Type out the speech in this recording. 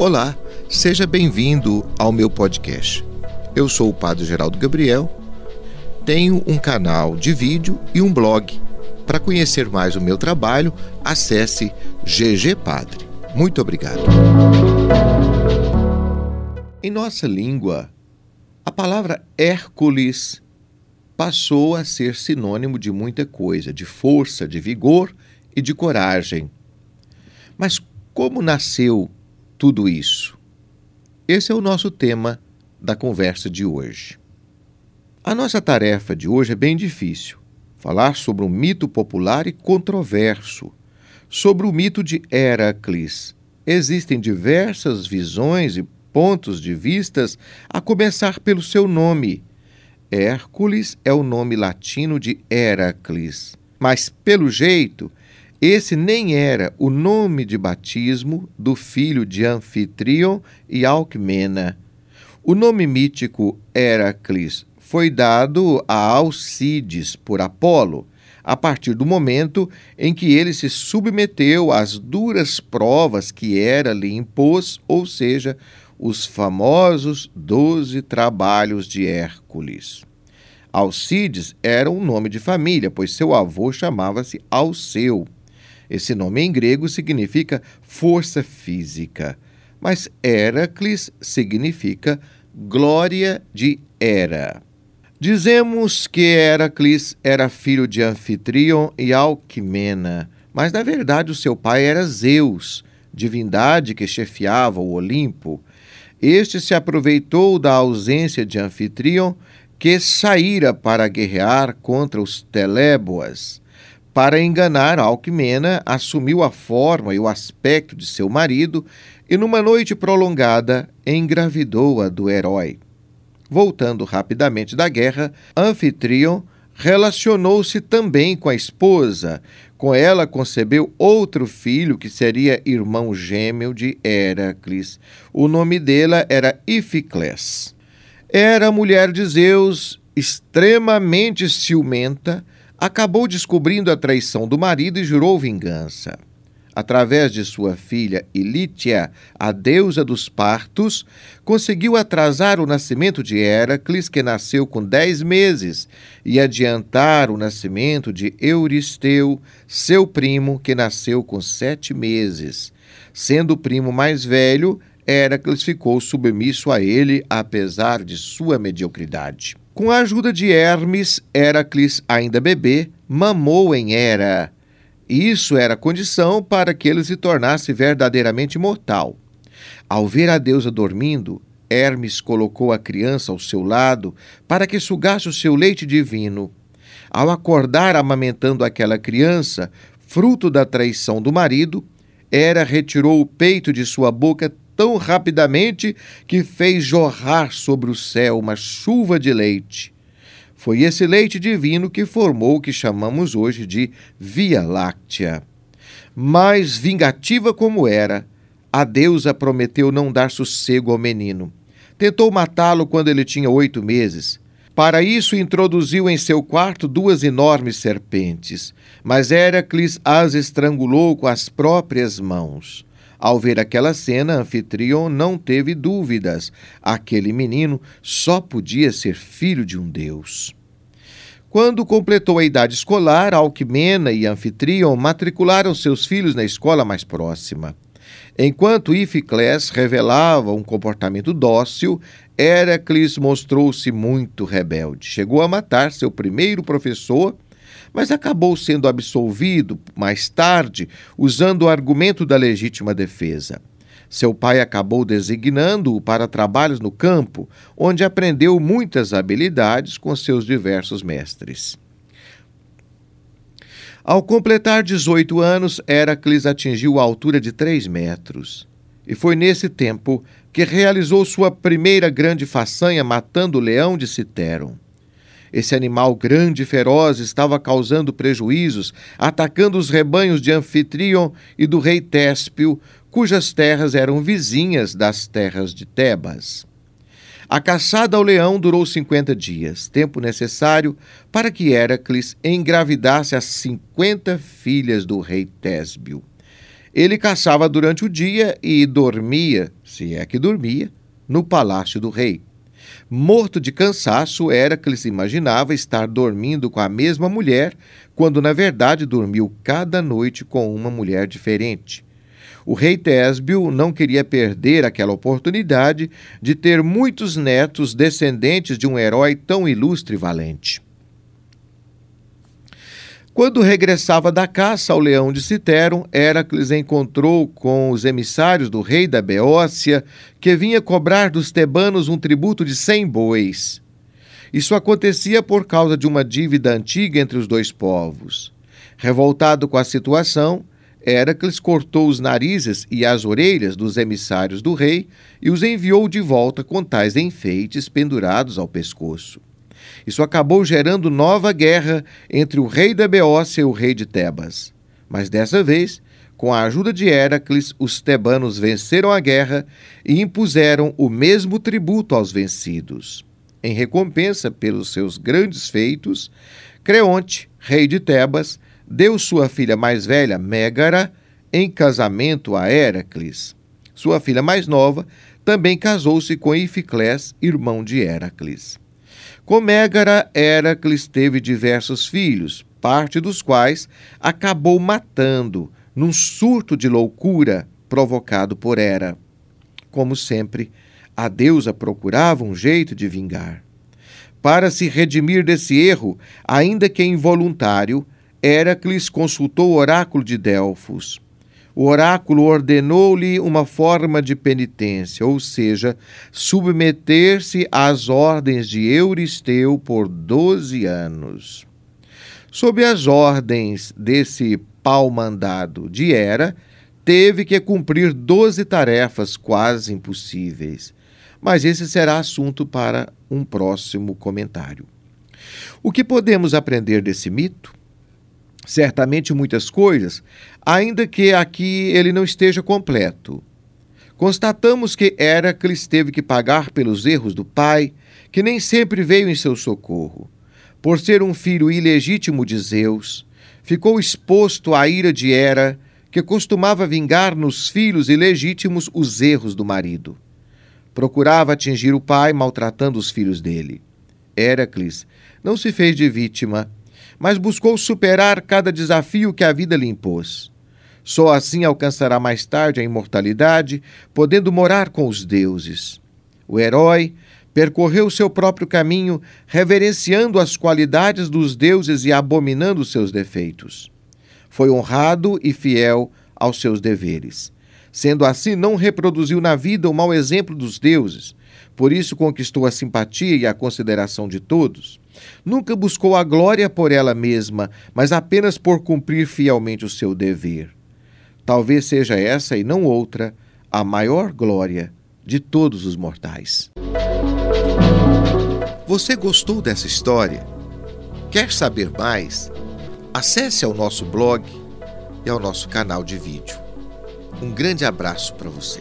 Olá, seja bem-vindo ao meu podcast. Eu sou o Padre Geraldo Gabriel, tenho um canal de vídeo e um blog. Para conhecer mais o meu trabalho, acesse GG Padre. Muito obrigado. Em nossa língua, a palavra Hércules passou a ser sinônimo de muita coisa, de força, de vigor e de coragem. Mas como nasceu tudo isso? Esse é o nosso tema da conversa de hoje. A nossa tarefa de hoje é bem difícil. Falar sobre um mito popular e controverso. Sobre o mito de Heracles. Existem diversas visões e pontos de vistas, a começar pelo seu nome. Hércules é o nome latino de Heracles. Mas, pelo jeito, esse nem era o nome de batismo do filho de Anfitrion e Alcmena. O nome mítico Heracles foi dado a Alcides por Apolo, a partir do momento em que ele se submeteu às duras provas que Hera lhe impôs, ou seja, os famosos doze trabalhos de Hércules. Alcides era um nome de família, pois seu avô chamava-se Alceu. Esse nome em grego significa força física, mas Heracles significa glória de Hera. Dizemos que Heracles era filho de Anfitrion e Alquimena, mas na verdade o seu pai era Zeus, divindade que chefiava o Olimpo. Este se aproveitou da ausência de Anfitrion, que saíra para guerrear contra os Teléboas. Para enganar Alcmena, assumiu a forma e o aspecto de seu marido e, numa noite prolongada, engravidou-a do herói. Voltando rapidamente da guerra, Anfitrion relacionou-se também com a esposa. Com ela concebeu outro filho que seria irmão gêmeo de Heracles. O nome dela era Ificlés. Era mulher de Zeus, extremamente ciumenta, acabou descobrindo a traição do marido e jurou vingança. Através de sua filha Ilítia, a deusa dos partos, conseguiu atrasar o nascimento de Heracles, que nasceu com dez meses, e adiantar o nascimento de Euristeu, seu primo, que nasceu com sete meses. Sendo o primo mais velho, Heracles ficou submisso a ele, apesar de sua mediocridade. Com a ajuda de Hermes, Heracles, ainda bebê, mamou em Hera. Isso era condição para que ele se tornasse verdadeiramente mortal. Ao ver a deusa dormindo, Hermes colocou a criança ao seu lado para que sugasse o seu leite divino. Ao acordar amamentando aquela criança, fruto da traição do marido, Hera retirou o peito de sua boca tão rapidamente que fez jorrar sobre o céu uma chuva de leite. Foi esse leite divino que formou o que chamamos hoje de Via Láctea. Mas vingativa como era, a deusa prometeu não dar sossego ao menino. Tentou matá-lo quando ele tinha oito meses. Para isso, introduziu em seu quarto duas enormes serpentes, mas Heracles as estrangulou com as próprias mãos. Ao ver aquela cena, Anfitrion não teve dúvidas. Aquele menino só podia ser filho de um deus. Quando completou a idade escolar, Alquimena e Anfitrion matricularam seus filhos na escola mais próxima. Enquanto Ificlés revelava um comportamento dócil, Heracles mostrou-se muito rebelde. Chegou a matar seu primeiro professor mas acabou sendo absolvido mais tarde usando o argumento da legítima defesa. Seu pai acabou designando-o para trabalhos no campo, onde aprendeu muitas habilidades com seus diversos mestres. Ao completar 18 anos, Heracles atingiu a altura de 3 metros. E foi nesse tempo que realizou sua primeira grande façanha matando o leão de Citeron. Esse animal grande e feroz estava causando prejuízos, atacando os rebanhos de Anfitrion e do rei Téspio, cujas terras eram vizinhas das terras de Tebas. A caçada ao leão durou 50 dias, tempo necessário para que Heracles engravidasse as 50 filhas do rei Tésbio. Ele caçava durante o dia e dormia, se é que dormia, no palácio do rei. Morto de cansaço, Heracles imaginava estar dormindo com a mesma mulher, quando na verdade dormiu cada noite com uma mulher diferente. O rei Tésbio não queria perder aquela oportunidade de ter muitos netos descendentes de um herói tão ilustre e valente. Quando regressava da caça ao leão de Citero, Heracles encontrou com os emissários do rei da Beócia, que vinha cobrar dos tebanos um tributo de cem bois. Isso acontecia por causa de uma dívida antiga entre os dois povos. Revoltado com a situação, Heracles cortou os narizes e as orelhas dos emissários do rei e os enviou de volta com tais enfeites pendurados ao pescoço. Isso acabou gerando nova guerra entre o rei da Beócia e o rei de Tebas. Mas dessa vez, com a ajuda de Heracles, os tebanos venceram a guerra e impuseram o mesmo tributo aos vencidos. Em recompensa pelos seus grandes feitos, Creonte, rei de Tebas, deu sua filha mais velha, Mégara, em casamento a Heracles. Sua filha mais nova também casou-se com Ificlés, irmão de Heracles. Com Mégara, Heracles teve diversos filhos, parte dos quais acabou matando num surto de loucura provocado por Hera. Como sempre, a deusa procurava um jeito de vingar. Para se redimir desse erro, ainda que involuntário, Heracles consultou o oráculo de Delfos o oráculo ordenou-lhe uma forma de penitência, ou seja, submeter-se às ordens de Euristeu por doze anos. Sob as ordens desse pau-mandado de Hera, teve que cumprir doze tarefas quase impossíveis. Mas esse será assunto para um próximo comentário. O que podemos aprender desse mito? Certamente muitas coisas, ainda que aqui ele não esteja completo. Constatamos que Heracles teve que pagar pelos erros do pai, que nem sempre veio em seu socorro. Por ser um filho ilegítimo de Zeus, ficou exposto à ira de Hera, que costumava vingar nos filhos ilegítimos os erros do marido. Procurava atingir o pai maltratando os filhos dele. Heracles não se fez de vítima, mas buscou superar cada desafio que a vida lhe impôs. Só assim alcançará mais tarde a imortalidade, podendo morar com os deuses. O herói percorreu seu próprio caminho, reverenciando as qualidades dos deuses e abominando seus defeitos. Foi honrado e fiel aos seus deveres. Sendo assim, não reproduziu na vida o mau exemplo dos deuses, por isso conquistou a simpatia e a consideração de todos. Nunca buscou a glória por ela mesma, mas apenas por cumprir fielmente o seu dever. Talvez seja essa e não outra a maior glória de todos os mortais. Você gostou dessa história? Quer saber mais? Acesse ao nosso blog e ao nosso canal de vídeo. Um grande abraço para você.